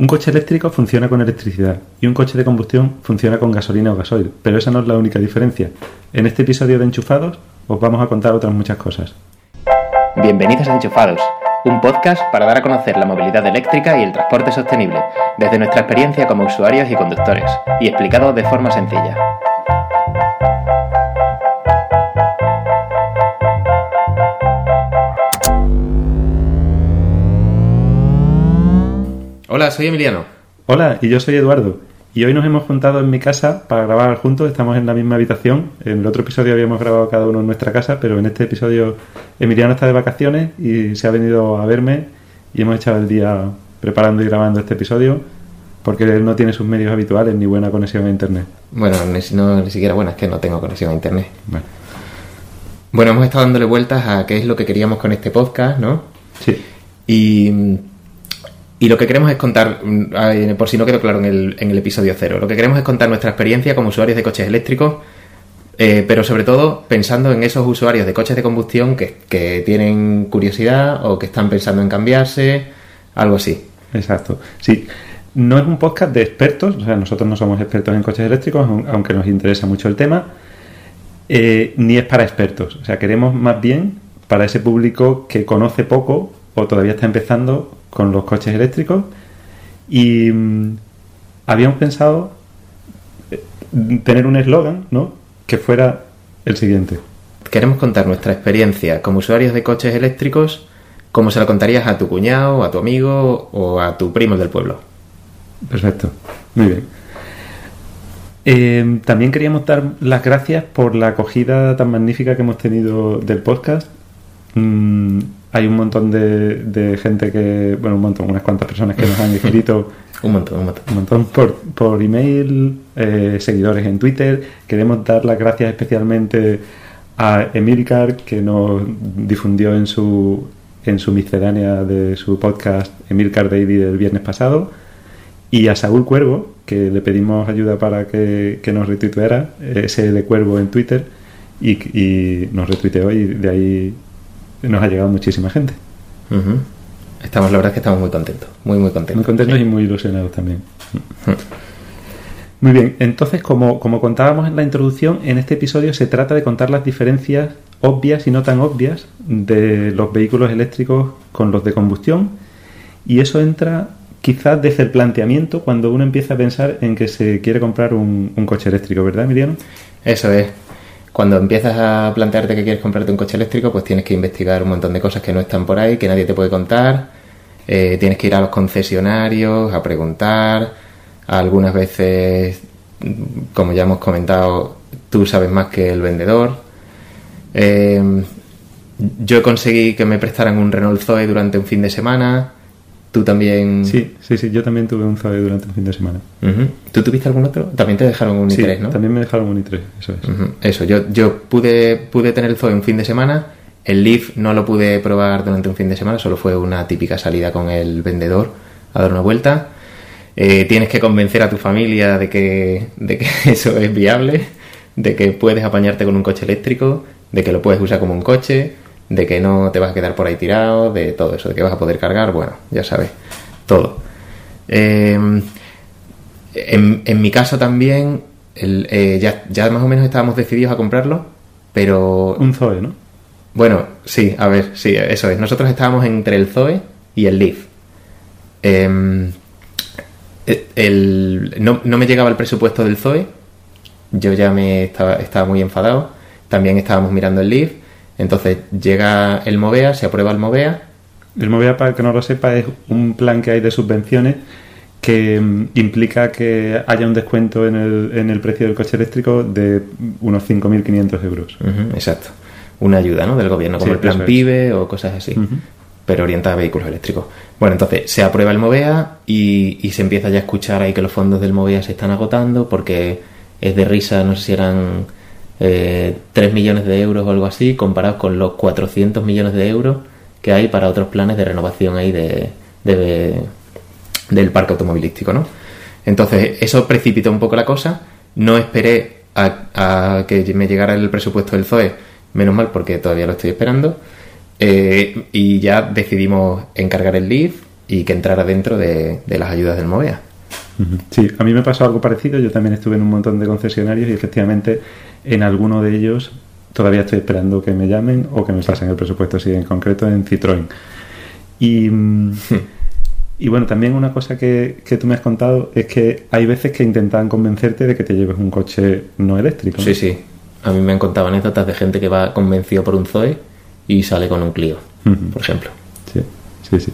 Un coche eléctrico funciona con electricidad y un coche de combustión funciona con gasolina o gasoil, pero esa no es la única diferencia. En este episodio de Enchufados os vamos a contar otras muchas cosas. Bienvenidos a Enchufados, un podcast para dar a conocer la movilidad eléctrica y el transporte sostenible, desde nuestra experiencia como usuarios y conductores, y explicado de forma sencilla. Hola, soy Emiliano. Hola, y yo soy Eduardo. Y hoy nos hemos juntado en mi casa para grabar juntos, estamos en la misma habitación. En el otro episodio habíamos grabado cada uno en nuestra casa, pero en este episodio Emiliano está de vacaciones y se ha venido a verme y hemos echado el día preparando y grabando este episodio porque él no tiene sus medios habituales ni buena conexión a internet. Bueno, ni, no, ni siquiera buena, es que no tengo conexión a internet. Bueno. bueno, hemos estado dándole vueltas a qué es lo que queríamos con este podcast, ¿no? Sí. Y y lo que queremos es contar, mm, por si no quedó claro en el, episodio cero, lo que queremos es contar nuestra experiencia como usuarios de coches eléctricos, eh, pero sobre todo pensando en esos usuarios de coches de combustión que, que, tienen curiosidad o que están pensando en cambiarse, algo así. Exacto. Sí. No es un podcast de expertos, o sea, nosotros no somos expertos en coches eléctricos, aunque nos interesa mucho el tema, eh, ni es para expertos. O sea, queremos más bien para ese público que conoce poco o todavía está empezando con los coches eléctricos y mm, habíamos pensado eh, tener un eslogan, ¿no? Que fuera el siguiente. Queremos contar nuestra experiencia como usuarios de coches eléctricos como se la contarías a tu cuñado, a tu amigo o a tu primo del pueblo. Perfecto, muy bien. Eh, también queríamos dar las gracias por la acogida tan magnífica que hemos tenido del podcast. Mm, hay un montón de, gente que, bueno, un montón, unas cuantas personas que nos han escrito. un montón, un montón. Un montón por, por email, eh, seguidores en Twitter. Queremos dar las gracias especialmente a Emilcar, que nos difundió en su, en su miscelánea de su podcast Emilcar Daily del viernes pasado. Y a Saúl Cuervo, que le pedimos ayuda para que, nos retuiteara, ese de Cuervo en Twitter, y, y nos retuiteó y de ahí nos ha llegado muchísima gente. Estamos, la verdad es que estamos muy contentos, muy, muy contentos. Muy contentos y muy ilusionados también. Muy bien, entonces, como, como contábamos en la introducción, en este episodio se trata de contar las diferencias obvias y no tan obvias de los vehículos eléctricos con los de combustión. Y eso entra quizás desde el planteamiento cuando uno empieza a pensar en que se quiere comprar un, un coche eléctrico, ¿verdad, Emiliano? Eso es cuando empiezas a plantearte que quieres comprarte un coche eléctrico, pues tienes que investigar un montón de cosas que no están por ahí, que nadie te puede contar. Eh, tienes que ir a los concesionarios a preguntar. Algunas veces, como ya hemos comentado, tú sabes más que el vendedor. Eh, yo conseguí que me prestaran un Renault Zoe durante un fin de semana. ¿Tú también...? Sí, sí, sí, yo también tuve un Zoe durante un fin de semana. ¿Tú tuviste algún otro? También te dejaron un i3, ¿no? también me dejaron un i3, eso es. Eso, yo, yo pude, pude tener el Zoe un fin de semana, el Leaf no lo pude probar durante un fin de semana, solo fue una típica salida con el vendedor a dar una vuelta. Eh, tienes que convencer a tu familia de que, de que eso es viable, de que puedes apañarte con un coche eléctrico, de que lo puedes usar como un coche de que no te vas a quedar por ahí tirado, de todo eso, de que vas a poder cargar, bueno, ya sabes, todo. Em, en, mi caso también, eh, ya, ya más o menos estábamos decididos a comprarlo, pero... Un Zoe, ¿no? Bueno, sí, a ver, sí, eso es. Nosotros estábamos entre el Zoe y el Leaf. Em, el, no, no, me llegaba el presupuesto del Zoe. Yo ya me estaba, estaba muy enfadado. También estábamos mirando el Leaf. Entonces llega el Movea, se aprueba el Movea. El Movea, para que no lo sepa, es un plan que hay de subvenciones que mm, implica que haya un descuento en el, en el precio del coche eléctrico de unos 5.500 euros. exacto. Una ayuda ¿no? del gobierno, como el plan PIBE o cosas así. pero orientada a vehículos eléctricos. Bueno, entonces se aprueba el Movea y, y, se empieza ya a escuchar ahí que los fondos del Movea se están agotando porque es de risa, no sé si eran eh, 3 millones de euros o algo así, comparados con los 400 millones de euros que hay para otros planes de renovación ahí de, del parque automovilístico, ¿no? Entonces, eso precipitó un poco la cosa. No esperé a, que me llegara el presupuesto del ZOE, menos mal porque todavía lo estoy esperando. Eh, y ya decidimos encargar el Leaf y que entrara dentro de, de las ayudas del MOVEA. Sí, a mí me pasó algo parecido. Yo también estuve en un montón de concesionarios y efectivamente en alguno de ellos todavía estoy esperando que me llamen o que me pasen el presupuesto, sí, en concreto en Citroën. Y, mm, y bueno, también una cosa que, que, tú me has contado es que hay veces que intentan convencerte de que te lleves un coche no eléctrico. Sí, sí. A mí me han contado anécdotas de gente que va convencido por un Zoe y sale con un Clio, por ejemplo. Sí, sí, sí.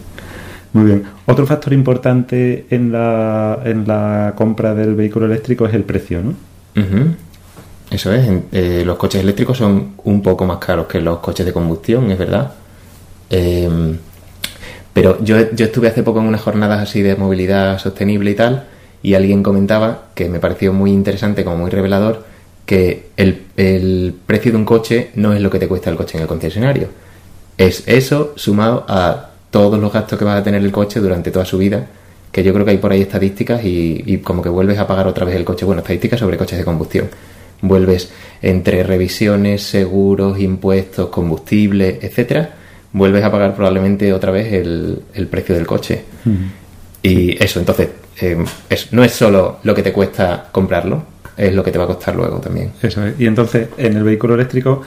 Muy bien. Otro factor importante en la, en la compra del vehículo eléctrico es el precio, ¿no? Eso es. Eh, los coches eléctricos son un poco más caros que los coches de combustión, es verdad. Eh, pero yo, yo estuve hace poco en unas jornadas así de movilidad sostenible y tal, y alguien comentaba que me pareció muy interesante, como muy revelador, que el, el precio de un coche no es lo que te cuesta el coche en el concesionario. Es eso sumado a todos los gastos que vas a tener el coche durante toda su vida, que yo creo que hay por ahí estadísticas y, como que vuelves a pagar otra vez el coche. Bueno, estadísticas sobre coches de combustión. Vuelves entre revisiones, seguros, impuestos, combustible, etcétera, vuelves a pagar probablemente otra vez el, precio del coche. Y eso, entonces, eh, no es solo lo que te cuesta comprarlo, es lo que te va a costar luego también. Eso es. Y entonces, en el vehículo eléctrico,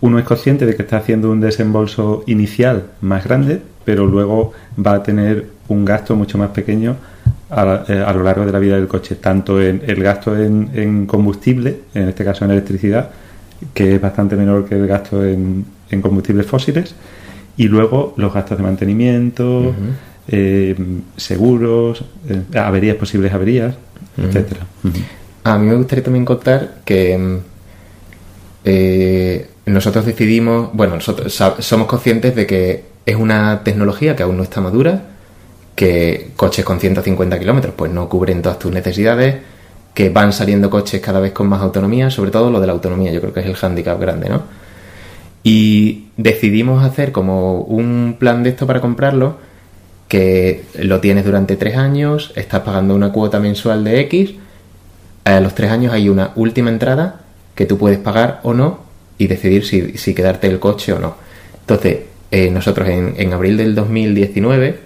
uno es consciente de que está haciendo un desembolso inicial más grande, pero luego va a tener un gasto mucho más pequeño a, eh, lo largo de la vida del coche, tanto en el gasto en, combustible, en este caso en electricidad, que es bastante menor que el gasto en, combustibles fósiles, y luego los gastos de mantenimiento, eh, seguros, eh, averías, posibles averías, etcétera. A mí me gustaría también contar que nosotros decidimos, bueno, nosotros somos conscientes de que es una tecnología que aún no está madura, que coches con 150 kilómetros pues no cubren todas tus necesidades, que van saliendo coches cada vez con más autonomía, sobre todo lo de la autonomía, yo creo que es el hándicap grande, ¿no? Y decidimos hacer como un plan de esto para comprarlo, que lo tienes durante tres años, estás pagando una cuota mensual de X, a los tres años hay una última entrada que tú puedes pagar o no y decidir si, si quedarte el coche o no. Entonces, eh, nosotros en, en, abril del 2019,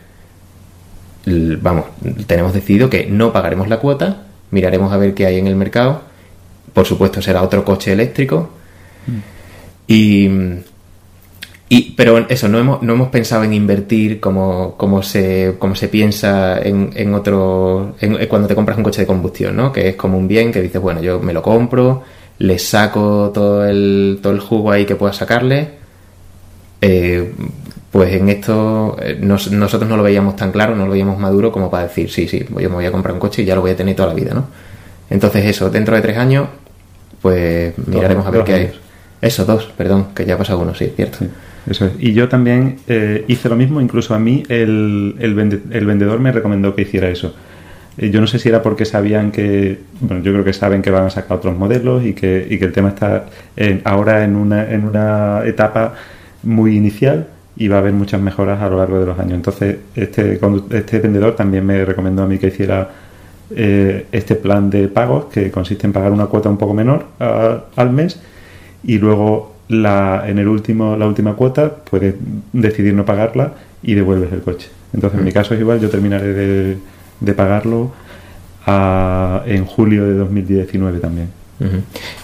vamos, tenemos decidido que no pagaremos la cuota, miraremos a ver qué hay en el mercado. Por supuesto, será otro coche eléctrico. Mm. Y, y, pero eso, no hemos, no hemos pensado en invertir como, como, se, como se piensa en, en otro. En, cuando te compras un coche de combustión, ¿no? Que es como un bien que dices, bueno, yo me lo compro, le saco todo el, todo el jugo ahí que pueda sacarle eh, pues en esto eh, nosotros no lo veíamos tan claro, no lo veíamos maduro como para decir, sí, sí, yo me voy a comprar un coche y ya lo voy a tener toda la vida, ¿no? Entonces eso, dentro de tres años, pues miraremos a ver qué hay. Eso, dos, perdón, que ya ha pasado uno, sí, cierto. eso es. Y yo también eh, hice lo mismo, incluso a mí el, el, vendedor me recomendó que hiciera eso. Yo no sé si era porque sabían que, bueno, yo creo que saben que van a sacar otros modelos y que, y que el tema está ahora en una, en una etapa muy inicial y va a haber muchas mejoras a lo largo de los años. Entonces, este, este vendedor también me recomendó a mí que hiciera eh, este plan de pagos, que consiste en pagar una cuota un poco menor al mes y luego la, en el último, la última cuota puedes decidir no pagarla y devuelves el coche. Entonces, en mi mm. caso es igual, yo terminaré de, de pagarlo en julio de 2019 también.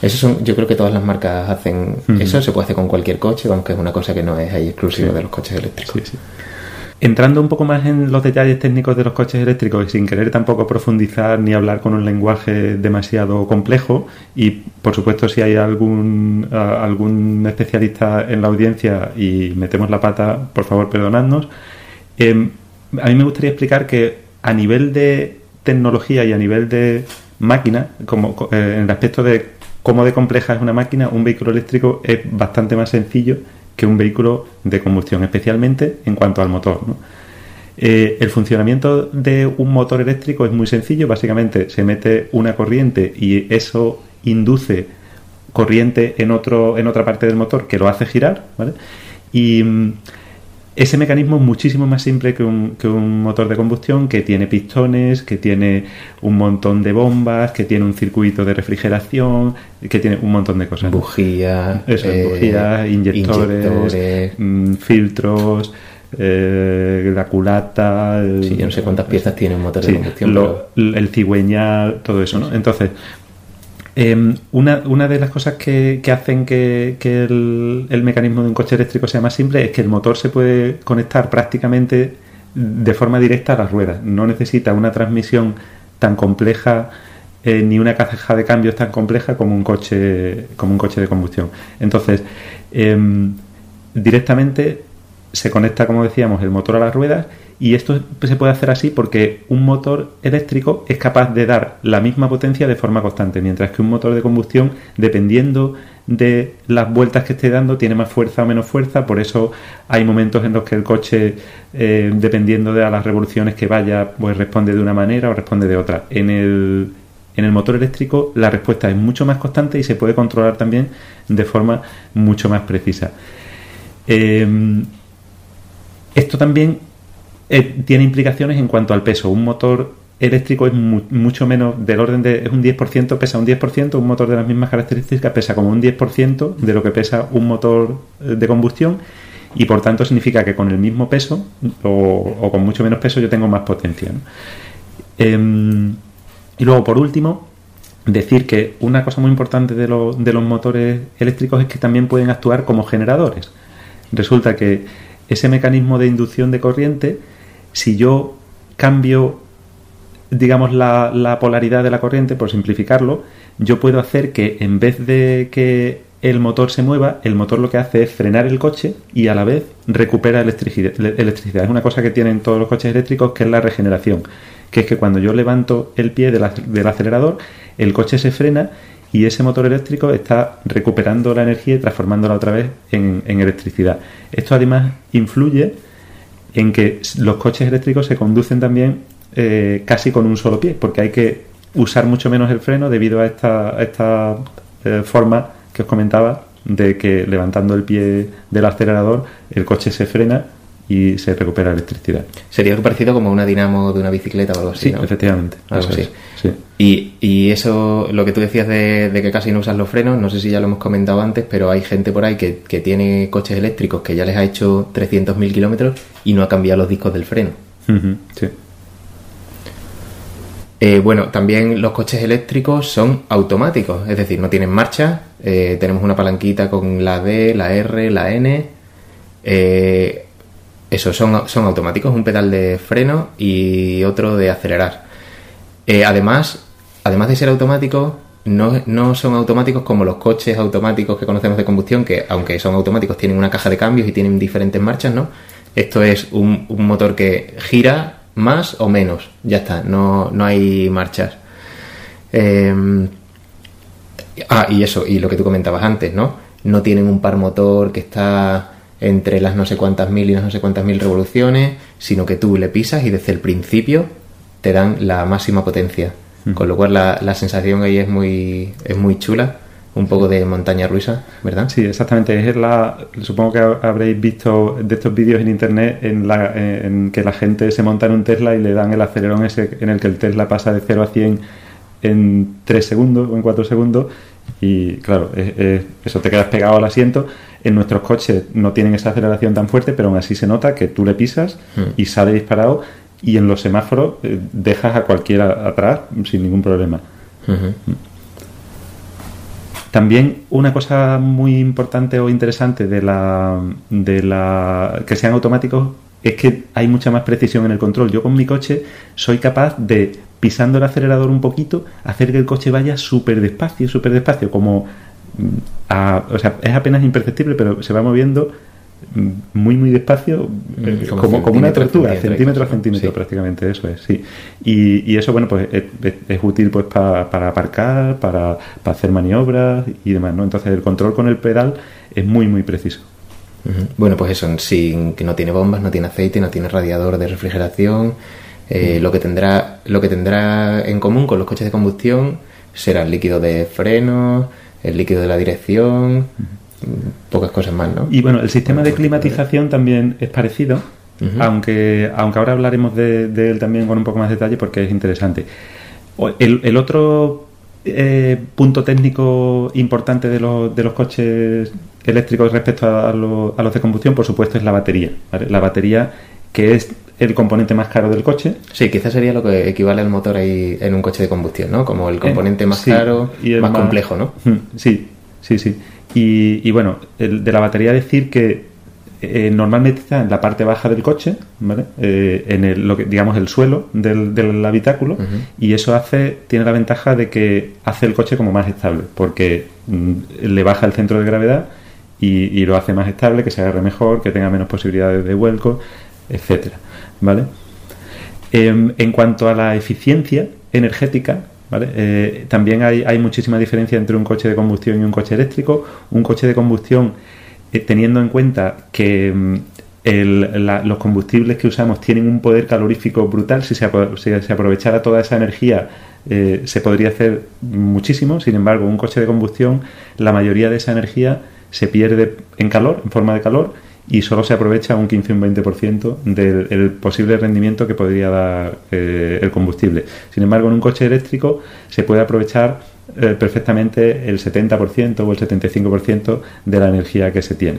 Eso son, yo creo que todas las marcas hacen eso, se puede hacer con cualquier coche, aunque es una cosa que no es ahí exclusiva de los coches eléctricos. Entrando un poco más en los detalles técnicos de los coches eléctricos y sin querer tampoco profundizar ni hablar con un lenguaje demasiado complejo y por supuesto si hay algún, algún especialista en la audiencia y metemos la pata, por favor perdonadnos. Em, a mí me gustaría explicar que a nivel de tecnología y a nivel de máquina, como eh, en el aspecto de cómo de compleja es una máquina, un vehículo eléctrico es bastante más sencillo que un vehículo de combustión, especialmente en cuanto al motor. Eh, el funcionamiento de un motor eléctrico es muy sencillo, básicamente se mete una corriente y eso induce corriente en, otro, en otra parte del motor que lo hace girar, Y mm, ese mecanismo es muchísimo más simple que un, que un, motor de combustión que tiene pistones, que tiene un montón de bombas, que tiene un circuito de refrigeración, que tiene un montón de cosas. Bujías, eh, bujías inyectores, mm, filtros, eh, la culata. el- Sí, yo no sé cuántas piezas tiene un motor de combustión. lo- pero- el cigüeñal, todo eso, ¿no? Entonces, eh, una, una de las cosas que, que hacen que, el mecanismo de un coche eléctrico sea más simple es que el motor se puede conectar prácticamente de forma directa a las ruedas. No necesita una transmisión tan compleja eh, ni una caja de cambios tan compleja como un coche como un coche de combustión. Entonces, em, directamente se conecta, como decíamos, el motor a las ruedas y esto se puede hacer así porque un motor eléctrico es capaz de dar la misma potencia de forma constante, mientras que un motor de combustión, dependiendo de las vueltas que esté dando, tiene más fuerza o menos fuerza, por eso hay momentos en los que el coche, eh, dependiendo de las revoluciones que vaya, pues responde de una manera o responde de otra. En el, en el motor eléctrico la respuesta es mucho más constante y se puede controlar también de forma mucho más precisa. Eh, esto también eh, tiene implicaciones en cuanto al peso. Un motor eléctrico es mu- mucho menos del orden de es un 10%, pesa un 10%, un motor de las mismas características pesa como un 10% de lo que pesa un motor eh, de combustión y por tanto significa que con el mismo peso o, con mucho menos peso yo tengo más potencia. Em, y luego, por último, decir que una cosa muy importante de, de los motores eléctricos es que también pueden actuar como generadores. Resulta que ese mecanismo de inducción de corriente, si yo cambio, digamos, la, la polaridad de la corriente, por simplificarlo, yo puedo hacer que en vez de que el motor se mueva, el motor lo que hace es frenar el coche y a la vez recupera electricidad. Es una cosa que tienen todos los coches eléctricos que es la regeneración, que es que cuando yo levanto el pie del acelerador, el coche se frena y ese motor eléctrico está recuperando la energía y transformándola otra vez en, electricidad. Esto además influye en que los coches eléctricos se conducen también eh, casi con un solo pie, porque hay que usar mucho menos el freno debido a esta, a esta eh, forma que os comentaba de que levantando el pie del acelerador el coche se frena y se recupera electricidad. Sería algo parecido como una dinamo de una bicicleta o algo así, Sí, ¿no? efectivamente. Algo así. es, sí. Y, y eso, lo que tú decías de, de que casi no usas los frenos, no sé si ya lo hemos comentado antes, pero hay gente por ahí que, que tiene coches eléctricos que ya les ha hecho 300.000 kilómetros y no ha cambiado los discos del freno. Sí. Eh, bueno, también los coches eléctricos son automáticos, es decir, no tienen marcha. eh, tenemos una palanquita con la D, la R, la N. eh, eso, son, son automáticos, un pedal de freno y otro de acelerar. Eh, además, además de ser automáticos, no, no son automáticos como los coches automáticos que conocemos de combustión, que aunque son automáticos tienen una caja de cambios y tienen diferentes marchas, ¿no? Esto es un, motor que gira más o menos, ya está, no, no hay marchas. Eh, ah, y eso, y lo que tú comentabas antes, ¿no? No tienen un par motor que está entre las no sé cuántas mil y las no sé cuántas mil revoluciones, sino que tú le pisas y desde el principio te dan la máxima potencia. Con lo cual la, la sensación ahí es muy, es muy chula, un poco de montaña rusa, ¿verdad? Sí, exactamente. Es la, supongo que habréis visto de estos vídeos en internet en, la, en que la gente se monta en un Tesla y le dan el acelerón ese en el que el Tesla pasa de 0 a 100 en 3 segundos o en 4 segundos y claro, es- es- eso te quedas pegado al asiento. En nuestros coches no tienen esa aceleración tan fuerte, pero aún así se nota que tú le pisas Hmm. y sale disparado y en los semáforos eh, dejas a cualquiera atrás sin ningún problema. Ujú. También una cosa muy importante o interesante de la, de la que sean automáticos es que hay mucha más precisión en el control. Yo con mi coche soy capaz de pisando el acelerador un poquito hacer que el coche vaya súper despacio, súper despacio, como mm, a- o sea, es apenas imperceptible, pero se va moviendo mm, muy muy despacio eh, como como, como una tortuga, centímetro, a centímetro sí. prácticamente, eso es, sí. Y, y eso, bueno, pues es, es- es útil pues pa- para aparcar, para, para hacer maniobras y demás, ¿no? Entonces el control con el pedal es muy, muy preciso. Bueno, pues eso, sin, que no tiene bombas, no tiene aceite, no tiene radiador de refrigeración. Eh, lo que tendrá lo que tendrá en común con los coches de combustión será el líquido de freno, el líquido de la dirección, pocas cosas más, ¿no? Y bueno, el sistema de climatización también es parecido, aunque, aunque ahora hablaremos de, de él también con un poco más de detalle porque es interesante. El, el otro eh, punto técnico importante de los, de los coches eléctricos respecto a, lo- a los de combustión, por supuesto, es la batería. ¿vale? La batería, que es el componente más caro del coche. Sí, quizás sería lo que equivale al motor ahí en un coche de combustión, ¿no? Como el componente Eh, más sí, caro, y el más, complejo, ¿no? Sí, sí, sí. Y, y bueno, el de la batería decir que eh, normalmente está en la parte baja del coche, ¿vale? Eh, en el, lo que, digamos, el suelo del, del habitáculo, y eso hace, tiene la ventaja de que hace el coche como más estable, porque mm, le baja el centro de gravedad y, y lo hace más estable, que se agarre mejor, que tenga menos posibilidades de vuelco, etcétera, ¿vale? Em, en cuanto a la eficiencia energética, ¿vale? Eh, también hay, muchísima diferencia entre un coche de combustión y un coche eléctrico. Un coche de combustión, eh, teniendo en cuenta que la- los combustibles que usamos tienen un poder calorífico brutal, si se, apro- si se aprovechara toda esa energía eh, se podría hacer muchísimo. Sin embargo, un coche de combustión, la mayoría de esa energía se pierde en calor, en forma de calor, y solo se aprovecha un 15 o un 20% del el posible rendimiento que podría dar eh, el combustible. Sin embargo, en un coche eléctrico se puede aprovechar eh, perfectamente el 70% o el 75% de la energía que se tiene.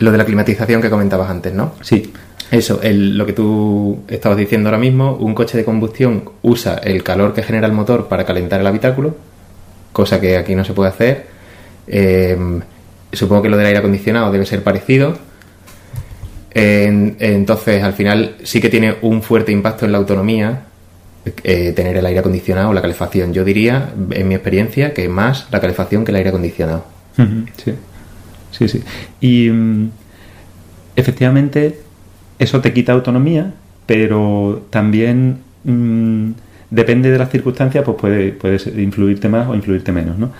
Lo de la climatización que comentabas antes, ¿no? Sí, Eso, el- lo que tú estabas diciendo ahora mismo, un coche de combustión usa el calor que genera el motor para calentar el habitáculo, cosa que aquí no se puede hacer. Eh, supongo que lo del aire acondicionado debe ser parecido. En- entonces, al final sí que tiene un fuerte impacto en la autonomía eh, tener el aire acondicionado o la calefacción. Yo diría, en mi experiencia, que más la calefacción que el aire acondicionado. Sí, sí, sí. Y mm, efectivamente eso te quita autonomía, pero también mm, depende de las circunstancias, pues puede, puede ser- influirte más o influirte menos, ¿no?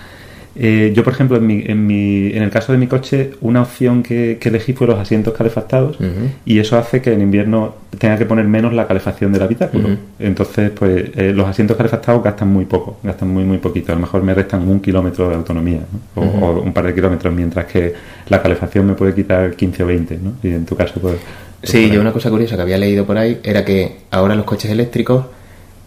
Eh, yo, por ejemplo, en, mi, en, mi, en el caso de mi coche, una opción que, que elegí fue los asientos calefactados y eso hace que en invierno tenga que poner menos la calefacción del habitáculo. Entonces, pues eh, los asientos calefactados gastan muy poco, gastan muy, muy poquito. A lo mejor me restan un kilómetro de autonomía ¿no? o, o un par de kilómetros, mientras que la calefacción me puede quitar 15 o 20, ¿no? Y en tu caso, pues... pues Sí, yo una cosa curiosa que había leído por ahí era que ahora los coches eléctricos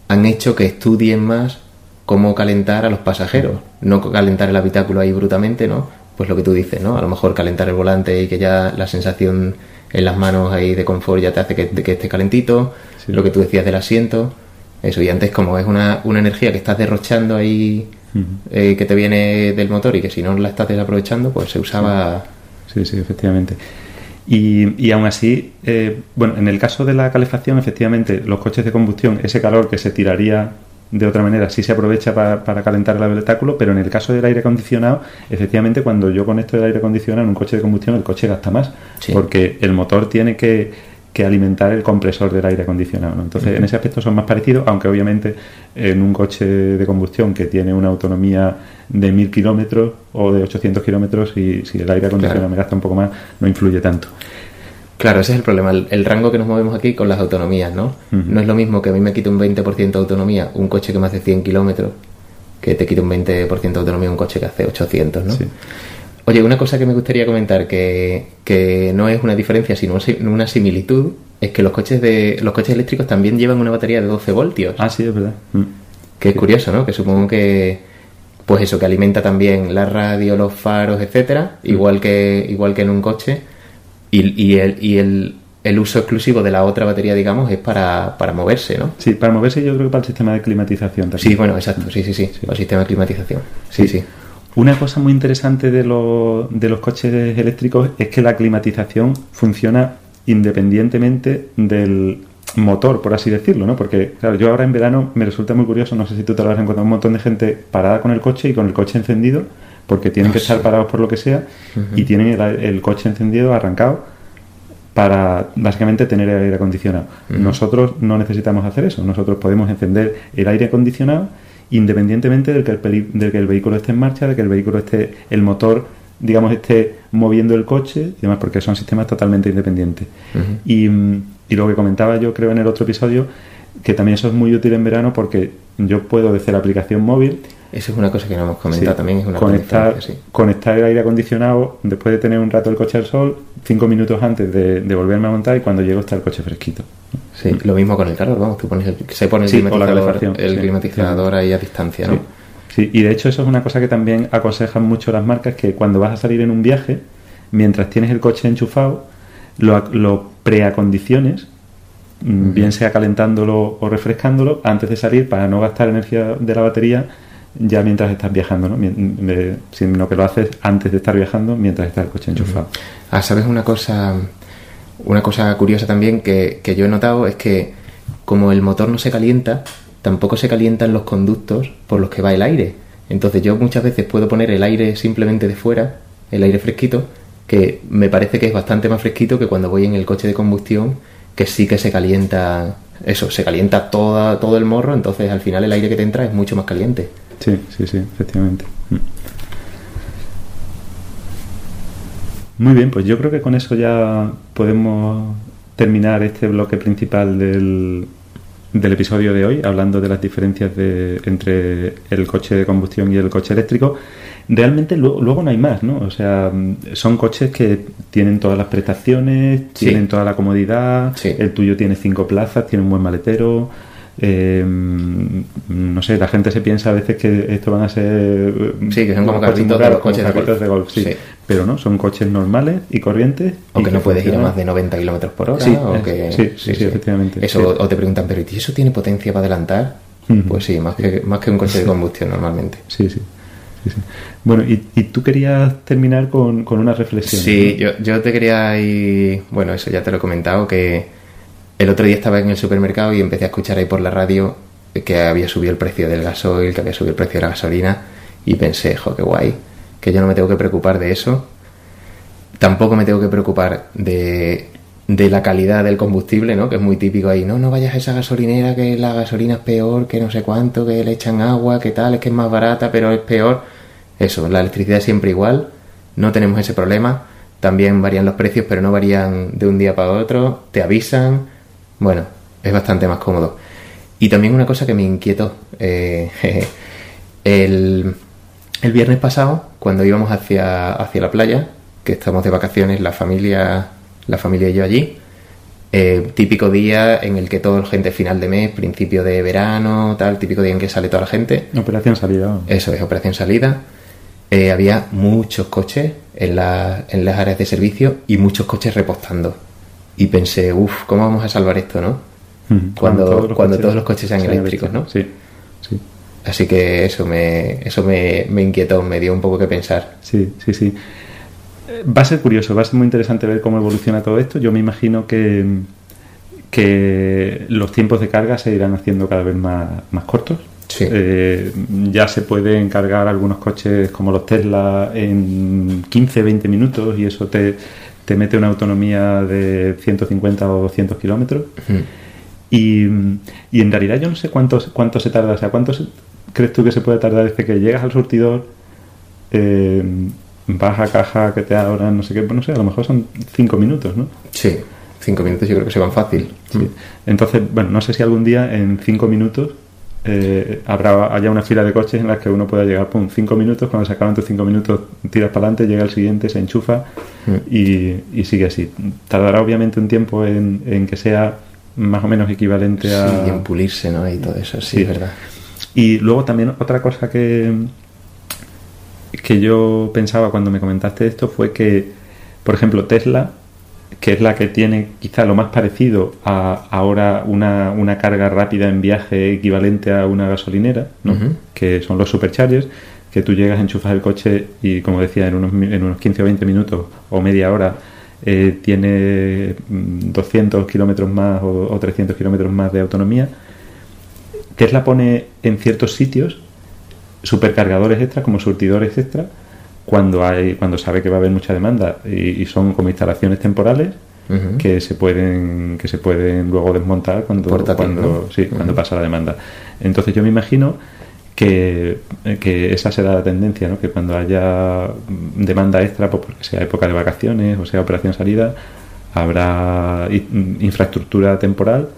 han hecho que estudien más cómo calentar a los pasajeros, no calentar el habitáculo ahí brutamente, ¿no? Pues lo que tú dices, ¿no? A lo mejor calentar el volante y que ya la sensación en las manos ahí de confort ya te hace que, que esté calentito, Sí. lo que tú decías del asiento, eso, y antes como es una, una energía que estás derrochando ahí, eh, que te viene del motor y que si no la estás desaprovechando, pues se usaba... Sí, sí, efectivamente. Y, y aún así, eh, bueno, en el caso de la calefacción, efectivamente, los coches de combustión, ese calor que se tiraría de otra manera, sí se aprovecha para, para calentar el habitáculo, pero en el caso del aire acondicionado, efectivamente, cuando yo conecto el aire acondicionado en un coche de combustión, el coche gasta más, Sí. porque el motor tiene que, que alimentar el compresor del aire acondicionado. ¿no? Entonces, en ese aspecto son más parecidos, aunque obviamente en un coche de combustión que tiene una autonomía de 1000 kilómetros o de 800 kilómetros, y si el aire acondicionado Claro. me gasta un poco más, no influye tanto. Claro, ese es el problema, el, el rango que nos movemos aquí con las autonomías, ¿no? No es lo mismo que a mí me quite un 20% de autonomía un coche que me hace 100 kilómetros que te quite un 20% de autonomía un coche que hace 800, ¿no? Sí. Oye, una cosa que me gustaría comentar que, que no es una diferencia sino una si- una similitud es que los coches de los coches eléctricos también llevan una batería de 12 voltios, Ah, sí, es verdad. Mm. que es curioso, ¿no? Que supongo que pues eso que alimenta también la radio, los faros, etcétera, igual que igual que en un coche y, y el y el, el uso exclusivo de la otra batería, digamos, es para, para moverse, ¿no? Sí, para moverse yo creo que para el sistema de climatización también. Sí, bueno, exacto, sí, sí, sí, el sistema de climatización. Sí, sí. Una cosa muy interesante de, lo- de los coches eléctricos es que la climatización funciona independientemente del motor, por así decirlo, ¿no? Porque, claro, yo ahora en verano me resulta muy curioso, no sé si tú te lo has encontrado, un montón de gente parada con el coche y con el coche encendido, porque tienen que estar parados por lo que sea, y tienen el, el coche encendido, arrancado, para básicamente tener el aire acondicionado. Nosotros no necesitamos hacer eso, nosotros podemos encender el aire acondicionado independientemente del que el, del que el vehículo esté en marcha, de que el vehículo esté, el motor, digamos, esté moviendo el coche y demás, porque son sistemas totalmente independientes. y, y lo que comentaba yo creo en el otro episodio, que también eso es muy útil en verano porque yo puedo desde la aplicación móvil Eso es una cosa que no hemos comentado Sí. también, es una conectar, sí. conectar el aire acondicionado después de tener un rato el coche al sol, cinco minutos antes de, de volverme a montar y cuando llego está el coche fresquito. Sí, lo mismo con el calor, vamos, tú pones el, se pone el Sí, climatizador, el ahí a distancia, ¿no? Sí. Y de hecho eso es una cosa que también aconsejan mucho las marcas, que cuando vas a salir en un viaje, mientras tienes el coche enchufado, lo, lo preacondiciones, mm, bien sea calentándolo o refrescándolo, antes de salir para no gastar energía de la batería ya mientras estás viajando, ¿no? sino que lo haces antes de estar viajando mientras está el coche enchufado. Ah, ¿sabes una cosa? Una cosa curiosa también que, que yo he notado es que como el motor no se calienta, tampoco se calientan los conductos por los que va el aire. Entonces yo muchas veces puedo poner el aire simplemente de fuera, el aire fresquito, que me parece que es bastante más fresquito que cuando voy en el coche de combustión, que sí que se calienta, eso, se calienta toda, todo el morro, entonces al final el aire que te entra es mucho más caliente. Sí, sí, sí, efectivamente. Mm. Muy bien, pues yo creo que con eso ya podemos terminar este bloque principal del, del episodio de hoy, hablando de las diferencias de, entre el coche de combustión y el coche eléctrico. Realmente luego, no hay más, ¿no? O sea, son coches que tienen todas las prestaciones, tienen toda la comodidad, el tuyo tiene cinco plazas, tiene un buen maletero, eh, no sé, la gente se piensa a veces que esto van a ser. Sí, que son como carritos de, coches de golf. sí. Pero no, son coches normales y corrientes. Aunque no puedes ir a más de 90 kilómetros por hora. Sí, o que, sí, sí, efectivamente. Eso, o te preguntan, pero ¿y eso tiene potencia para adelantar? Pues sí, más que, más que un coche de combustión normalmente. Sí, sí. Bueno, y, y, tú querías terminar con, con una reflexión. Sí, yo, yo te quería ir. Bueno, eso ya te lo he comentado, que el otro día estaba en el supermercado y empecé a escuchar ahí por la radio que había subido el precio del gasoil, que había subido el precio de la gasolina y pensé, jo, qué guay, que yo no me tengo que preocupar de eso. Tampoco me tengo que preocupar de, de la calidad del combustible, ¿no? Que es muy típico ahí. No, no vayas a esa gasolinera que la gasolina es peor, que no sé cuánto, que le echan agua, que tal, es que es más barata, pero es peor. Eso, la electricidad es siempre igual, no tenemos ese problema. También varían los precios, pero no varían de un día para otro. Te avisan, bueno, es bastante más cómodo. Y también una cosa que me inquietó. Eh, el, viernes pasado, cuando íbamos hacia, hacia la playa, que estamos de vacaciones, la familia, la familia y yo allí, eh, típico día en el que toda la gente final de mes, principio de verano, tal, típico día en que sale toda la gente. Operación salida. Eso es, operación salida. Eh, había muchos coches en, en las áreas de servicio y muchos coches repostando y pensé, uff, ¿cómo vamos a salvar esto, no? Cuando, cuando, todos, los coches sean eléctricos, ¿no? Sí, sí. Así que eso me, eso me, me, inquietó, me dio un poco que pensar. Sí, sí, sí. Va a ser curioso, va a ser muy interesante ver cómo evoluciona todo esto. Yo me imagino que, que los tiempos de carga se irán haciendo cada vez más, más cortos. Sí. Eh, ya se pueden cargar algunos coches como los Tesla en 15, 20 minutos y eso te, te mete una autonomía de 150 o 200 kilómetros. y, y, en realidad yo no sé cuánto, cuánto se tarda, o sea, cuánto crees tú que se puede tardar desde que llegas al surtidor, eh, vas a caja que te abran, no sé qué, no sé, a lo mejor son 5 minutos, ¿no? Sí, 5 minutos yo creo que se van fácil. Entonces, bueno, no sé si algún día en 5 minutos eh, habrá haya una fila de coches en las que uno pueda llegar, pum, cinco minutos, cuando se acaban tus cinco minutos tiras para adelante, llega el siguiente, se enchufa mm. y, sigue así. Tardará obviamente un tiempo en, que sea más o menos equivalente a... Sí, y en pulirse, ¿no? Y todo eso, sí, es verdad. Y luego también otra cosa que, que yo pensaba cuando me comentaste esto fue que, por ejemplo, Tesla que es la que tiene quizá lo más parecido a ahora una, una carga rápida en viaje equivalente a una gasolinera, ¿no? que son los superchargers, que tú llegas, enchufas el coche y, como decía, en unos, en unos 15 o 20 minutos o media hora eh, tiene 200 mm, kilómetros más o, o 300 kilómetros más de autonomía. Tesla pone en ciertos sitios supercargadores extra como surtidores extra cuando hay cuando sabe que va a haber mucha demanda y, son como instalaciones temporales que se pueden que se pueden luego desmontar cuando cuando sí, cuando pasa la demanda. Entonces yo me imagino que, que, esa será la tendencia ¿no? que cuando haya demanda extra pues porque sea época de vacaciones o sea operación salida habrá infraestructura temporal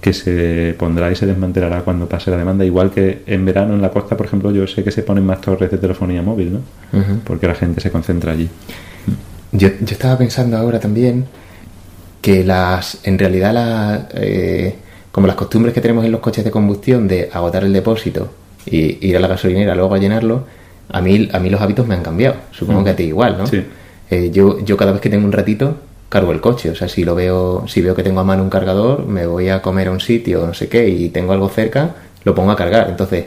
que se pondrá y se desmantelará cuando pase la demanda, igual que en verano en la costa, por ejemplo, yo sé que se ponen más torres de telefonía móvil, ¿no? Porque la gente se concentra allí. Yo, yo estaba pensando ahora también que las, en realidad, la, eh, como las costumbres que tenemos en los coches de combustión de agotar el depósito y ir a la gasolinera luego a llenarlo, a mí, a mí los hábitos me han cambiado. Supongo Mm. que a ti igual, ¿no? Sí. Eh, yo, yo cada vez que tengo un ratito cargo el coche. O sea, si lo veo, si veo que tengo a mano un cargador, me voy a comer a un sitio, no sé qué, y tengo algo cerca, lo pongo a cargar. Entonces,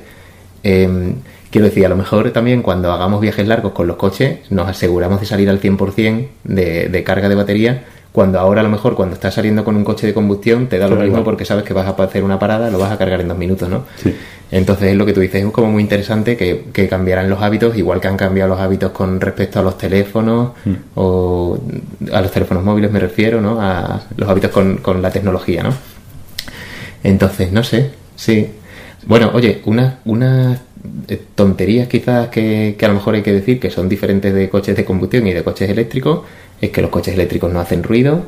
eh, quiero decir, a lo mejor también cuando hagamos viajes largos con los coches, nos aseguramos de salir al 100% de, de carga de batería. Cuando ahora a lo mejor cuando estás saliendo con un coche de combustión te da lo Claro, mismo igual. porque sabes que vas a hacer una parada, lo vas a cargar en dos minutos, ¿no? Sí. Entonces es lo que tú dices, es como muy interesante que, que cambiaran los hábitos, igual que han cambiado los hábitos con respecto a los teléfonos Mm. o a los teléfonos móviles me refiero, ¿no? A los hábitos con, con la tecnología, ¿no? Entonces, no sé, sí. Bueno, oye, unas unas eh, tonterías quizás que, que a lo mejor hay que decir que son diferentes de coches de combustión y de coches eléctricos, es que los coches eléctricos no hacen ruido,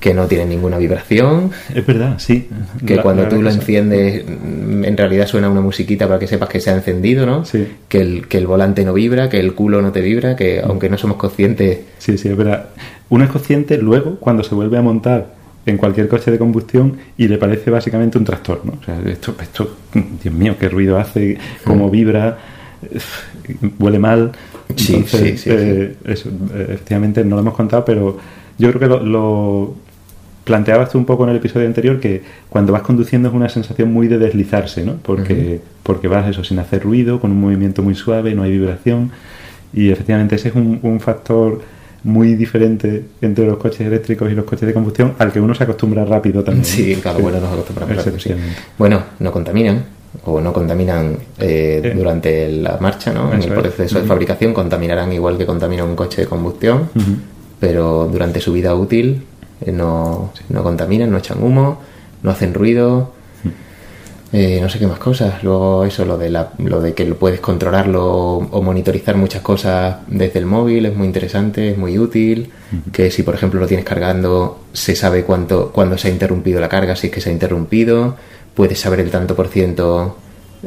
que no tienen ninguna vibración, Es verdad, sí. que La- cuando la tú lo enciendes mm, en realidad suena una musiquita para que sepas que se ha encendido, ¿no? Sí. Que el, que el volante no vibra, que el culo no te vibra, que aunque no somos conscientes... Sí, sí, es verdad. Uno es consciente luego cuando se vuelve a montar en cualquier coche de combustión y le parece básicamente un trastorno. O sea, esto, esto Dios mío, qué ruido hace, cómo vibra, huele mal. Sí, Entonces, sí, sí, eh, eso, efectivamente no lo hemos contado, pero yo creo que lo, lo planteabas tú un poco en el episodio anterior que cuando vas conduciendo es una sensación muy de deslizarse, ¿no? Porque, porque vas eso sin hacer ruido, con un movimiento muy suave, no hay vibración. Y efectivamente ese es un, un factor muy diferente entre los coches eléctricos y los coches de combustión al que uno se acostumbra rápido también. Sí, claro, bueno, nos acostumbramos rápido, sí. Bueno, no contaminan, o no contaminan eh, Eh, durante la marcha, ¿no? En el es. proceso de fabricación contaminarán igual que contamina un coche de combustión, pero durante su vida útil eh, no, no contaminan, no echan humo, no hacen ruido, eh, no sé qué más cosas. Luego eso, lo de, la, lo de que lo puedes controlarlo o monitorizar muchas cosas desde el móvil es muy interesante, es muy útil. Que si por ejemplo lo tienes cargando, se sabe cuánto, cuándo se ha interrumpido la carga, si es que se ha interrumpido. Puedes saber el tanto por ciento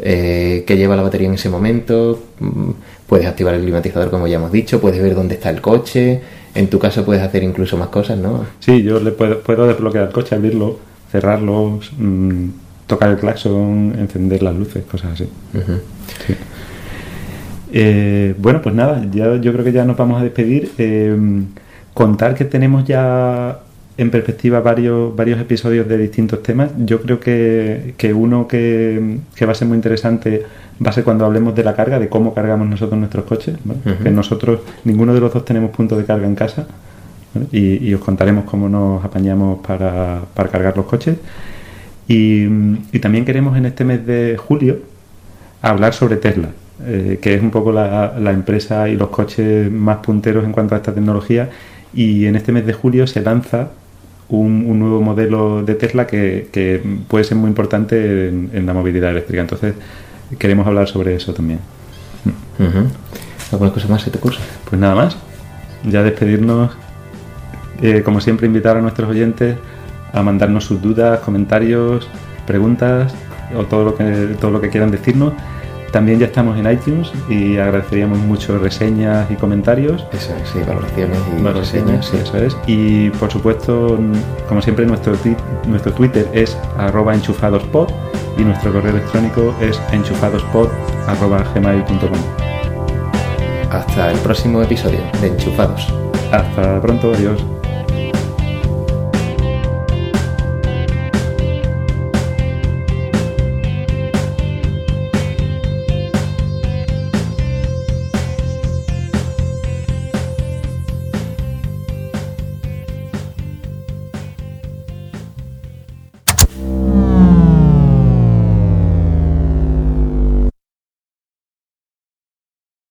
eh, que lleva la batería en ese momento. Mm, Puedes activar el climatizador como ya hemos dicho. Puedes ver dónde está el coche. En tu caso puedes hacer incluso más cosas, ¿no? Sí, yo le puedo, puedo desbloquear el coche, abrirlo, cerrarlo, mm, tocar el claxon, encender las luces, cosas así. Sí. Eh, bueno, pues nada, ya, yo creo que ya nos vamos a despedir. Eh, contar que tenemos ya en perspectiva varios, varios episodios de distintos temas. Yo creo que, que uno que, que va a ser muy interesante va a ser cuando hablemos de la carga, de cómo cargamos nosotros nuestros coches. ¿vale? Que nosotros, ninguno de los dos tenemos punto de carga en casa. ¿vale? Y, y os contaremos cómo nos apañamos para, para cargar los coches. Y, y también queremos en este mes de julio hablar sobre Tesla, eh, que es un poco la, la empresa y los coches más punteros en cuanto a esta tecnología. Y en este mes de julio se lanza un, un nuevo modelo de Tesla que, que puede ser muy importante en, en la movilidad eléctrica. Entonces queremos hablar sobre eso también. ¿Alguna cosa más se te ocurre? Pues nada más, ya despedirnos. Eh, como siempre, invitar a nuestros oyentes a mandarnos sus dudas, comentarios, preguntas o todo lo que, todo lo que quieran decirnos. También ya estamos en iTunes y agradeceríamos mucho reseñas y comentarios. Eso, sí, valoraciones y Valoraciones, reseñas, sí. eso es. Y por supuesto, como siempre, nuestro, nuestro Twitter es arroba enchufadospod y nuestro correo electrónico es enchufadospod arroba gmail.com. Hasta el próximo episodio de Enchufados. Hasta pronto, adiós.